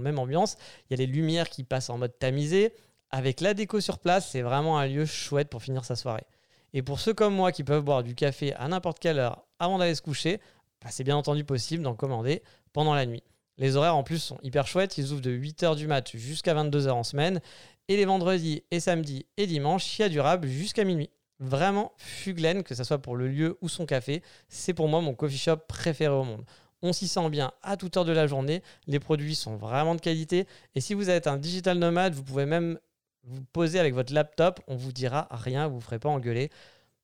même ambiance. Il y a les lumières qui passent en mode tamisé. Avec la déco sur place, c'est vraiment un lieu chouette pour finir sa soirée. Et pour ceux comme moi qui peuvent boire du café à n'importe quelle heure avant d'aller se coucher, bah, c'est bien entendu possible d'en commander pendant la nuit. Les horaires en plus sont hyper chouettes. Ils ouvrent de 8h du mat jusqu'à 22h en semaine. Et les vendredis et samedis et dimanches, il y a du rab jusqu'à minuit. Vraiment, Fuglen, que ce soit pour le lieu ou son café, c'est pour moi mon coffee shop préféré au monde. On s'y sent bien à toute heure de la journée, les produits sont vraiment de qualité, et si vous êtes un digital nomade, vous pouvez même vous poser avec votre laptop, on vous dira rien, vous ne ferez pas engueuler.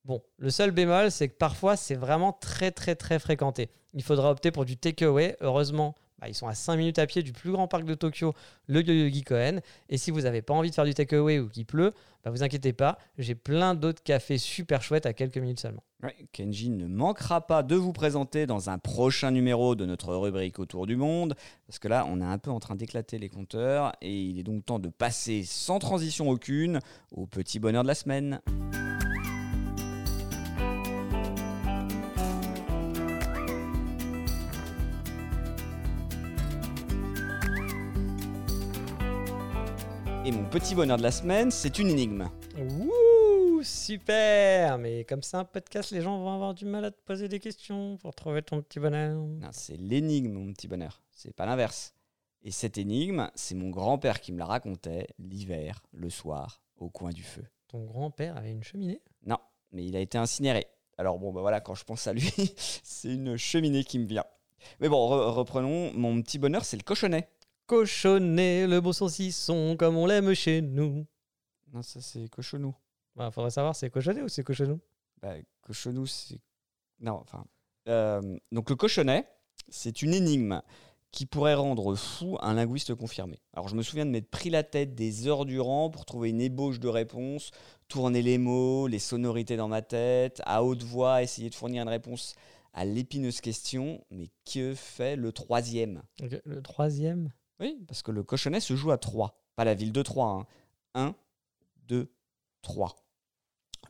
Bon, le seul bémol, c'est que parfois c'est vraiment très très très fréquenté. Il faudra opter pour du takeaway. Heureusement, bah, ils sont à 5 minutes à pied du plus grand parc de Tokyo, le Yoyogi Koen. Et si vous n'avez pas envie de faire du takeaway ou qu'il pleut, bah, vous inquiétez pas, j'ai plein d'autres cafés super chouettes à quelques minutes seulement. Kenji ne manquera pas de vous présenter dans un prochain numéro de notre rubrique Autour du monde, parce que là, on est un peu en train d'éclater les compteurs, et il est donc temps de passer sans transition aucune au petit bonheur de la semaine. Et mon petit bonheur de la semaine, c'est une énigme. Wouh, super Mais comme c'est un podcast, les gens vont avoir du mal à te poser des questions pour trouver ton petit bonheur. Non, c'est l'énigme, mon petit bonheur. C'est pas l'inverse. Et cette énigme, c'est mon grand-père qui me la racontait l'hiver, le soir, au coin du feu. Ton grand-père avait une cheminée? Non, mais il a été incinéré. Alors bon, bah voilà, quand je pense à lui, <laughs> c'est une cheminée qui me vient. Mais bon, re- reprenons. Mon petit bonheur, c'est le cochonnet. Cochonnet, le beau saucisson, comme on l'aime chez nous. Non, ça c'est cochonou. Bah, faudrait savoir, c'est cochonnet ou c'est cochonou? Bah, cochonou, c'est. Non, enfin. euh, donc le cochonnet, c'est une énigme qui pourrait rendre fou un linguiste confirmé. Alors je me souviens de m'être pris la tête des heures durant pour trouver une ébauche de réponse, tourner les mots, les sonorités dans ma tête, à haute voix essayer de fournir une réponse à l'épineuse question, mais que fait le troisième? Le troisième? Oui, parce que le cochonnet se joue à 3, pas la ville de 3. 1, 2, 3.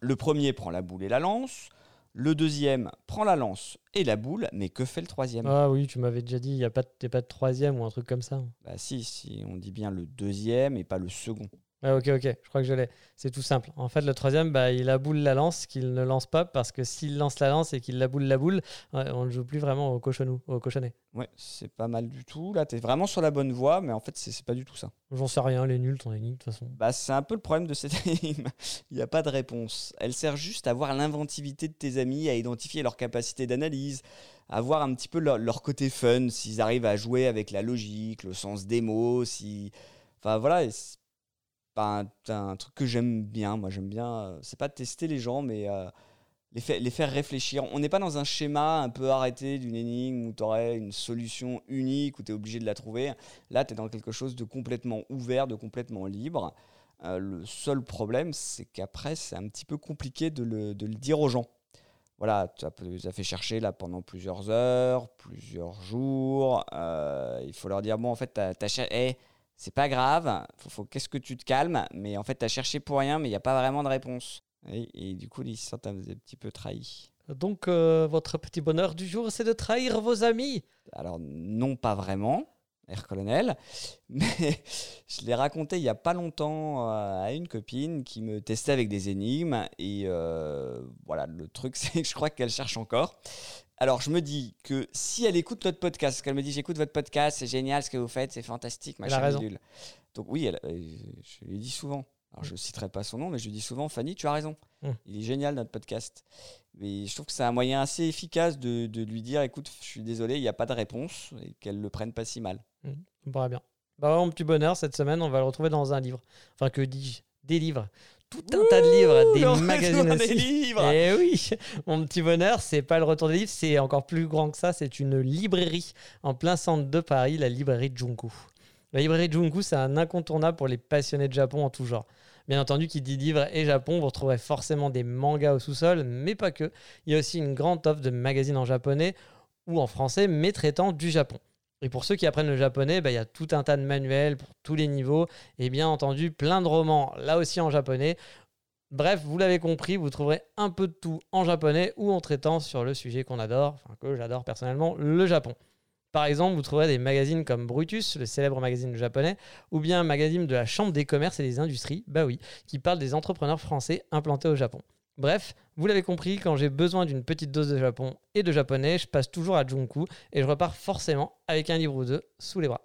Le premier prend la boule et la lance, le deuxième prend la lance et la boule, mais que fait le troisième? Ah oui, tu m'avais déjà dit, il n'y a pas de, pas de troisième ou un truc comme ça. Bah si, si, on dit bien le deuxième et pas le second. Ah, ok, ok, je crois que je l'ai. C'est tout simple. En fait, le troisième, bah, il a boule la lance qu'il ne lance pas parce que s'il lance la lance et qu'il la boule la boule, on ne joue plus vraiment au cochonou, au cochonnet. Ouais, c'est pas mal du tout. Là, t'es vraiment sur la bonne voie, mais en fait, c'est pas du tout ça. J'en sais rien, les nuls, ton énigme, de toute façon. Bah, c'est un peu le problème de cette <laughs> énigme. Il n'y a pas de réponse. Elle sert juste à voir l'inventivité de tes amis, à identifier leur capacité d'analyse, à voir un petit peu leur, leur côté fun, s'ils arrivent à jouer avec la logique, le sens des mots, si... Enfin, voilà, pas un, truc que j'aime bien. Moi, j'aime bien... euh, C'est pas tester les gens, mais euh, les, fa- les faire réfléchir. On n'est pas dans un schéma un peu arrêté d'une énigme où tu aurais une solution unique, où tu es obligé de la trouver. Là, tu es dans quelque chose de complètement ouvert, de complètement libre. Euh, le seul problème, c'est qu'après, c'est un petit peu compliqué de le, de le dire aux gens. Voilà, tu as, tu as fait chercher là pendant plusieurs heures, plusieurs jours. il faut leur dire bon, en fait, t'as cher- eh, c'est pas grave, faut, faut- qu'est-ce que tu te calmes, mais en fait, tu as cherché pour rien, mais il n'y a pas vraiment de réponse. Et, et du coup, ils se sentent un petit peu trahis. Donc, euh, votre petit bonheur du jour, c'est de trahir vos amis. Alors, non, pas vraiment, Air Colonel, <laughs> mais je l'ai raconté il y a pas longtemps euh, à une copine qui me testait avec des énigmes. Et euh, voilà, le truc, <laughs> c'est que je crois qu'elle cherche encore. Alors, je me dis que si elle écoute notre podcast, parce qu'elle me dit J'écoute votre podcast, c'est génial ce que vous faites, c'est fantastique, Elle a machin raison. bidule. Donc, oui, elle- euh, je lui dis souvent. Alors, je ne citerai pas son nom, mais je lui dis souvent Fanny, tu as raison. Mm. Il est génial notre podcast. Mais je trouve que c'est un moyen assez efficace de, de lui dire écoute, je suis désolé, il n'y a pas de réponse et qu'elle le prenne pas si mal. Ça me paraît bien. Bah, mon petit bonheur, cette semaine, on va le retrouver dans un livre. Enfin, que dis-je? Des livres. Tout un tas de livres, des magazines retour des aussi. livres. Eh oui, mon petit bonheur, c'est pas le retour des livres, c'est encore plus grand que ça. C'est une librairie en plein centre de Paris, la librairie Junku. La librairie Junku, c'est un incontournable pour les passionnés de Japon en tout genre. Bien entendu, qui dit livre et Japon, vous retrouverez forcément des mangas au sous-sol, mais pas que. Il y a aussi une grande offre de magazines en japonais ou en français, mais traitant du Japon. Et pour ceux qui apprennent le japonais, bah, il y a tout un tas de manuels pour tous les niveaux et bien entendu plein de romans, là aussi en japonais. Bref, vous l'avez compris, vous trouverez un peu de tout en japonais ou en traitant sur le sujet qu'on adore, enfin que j'adore personnellement, le Japon. Par exemple, vous trouverez des magazines comme Brutus, le célèbre magazine japonais, ou bien un magazine de la Chambre des commerces et des industries, bah oui, qui parle des entrepreneurs français implantés au Japon. Bref, vous l'avez compris, quand j'ai besoin d'une petite dose de Japon et de japonais, je passe toujours à Junku et je repars forcément avec un livre ou deux sous les bras.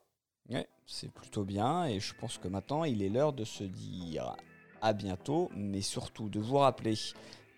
Ouais, c'est plutôt bien et je pense que maintenant il est l'heure de se dire à bientôt, mais surtout de vous rappeler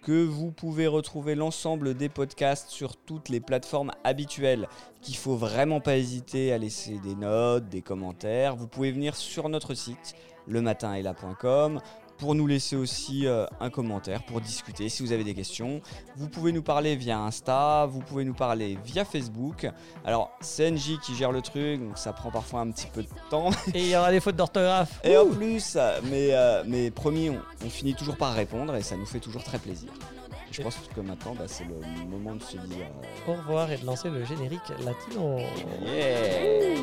que vous pouvez retrouver l'ensemble des podcasts sur toutes les plateformes habituelles, qu'il faut vraiment pas hésiter à laisser des notes, des commentaires. Vous pouvez venir sur notre site lematinestla.com pour nous laisser aussi euh, un commentaire, pour discuter si vous avez des questions. Vous pouvez nous parler via Insta, vous pouvez nous parler via Facebook. Alors, c'est NJ qui gère le truc, donc ça prend parfois un petit peu de temps. <laughs> Et il y aura des fautes d'orthographe. Et en plus, euh, mais, euh, mais promis, on, finit toujours par répondre et ça nous fait toujours très plaisir. Je pense que maintenant, bah, c'est le moment de se dire au revoir et de lancer le générique latino. Yeah.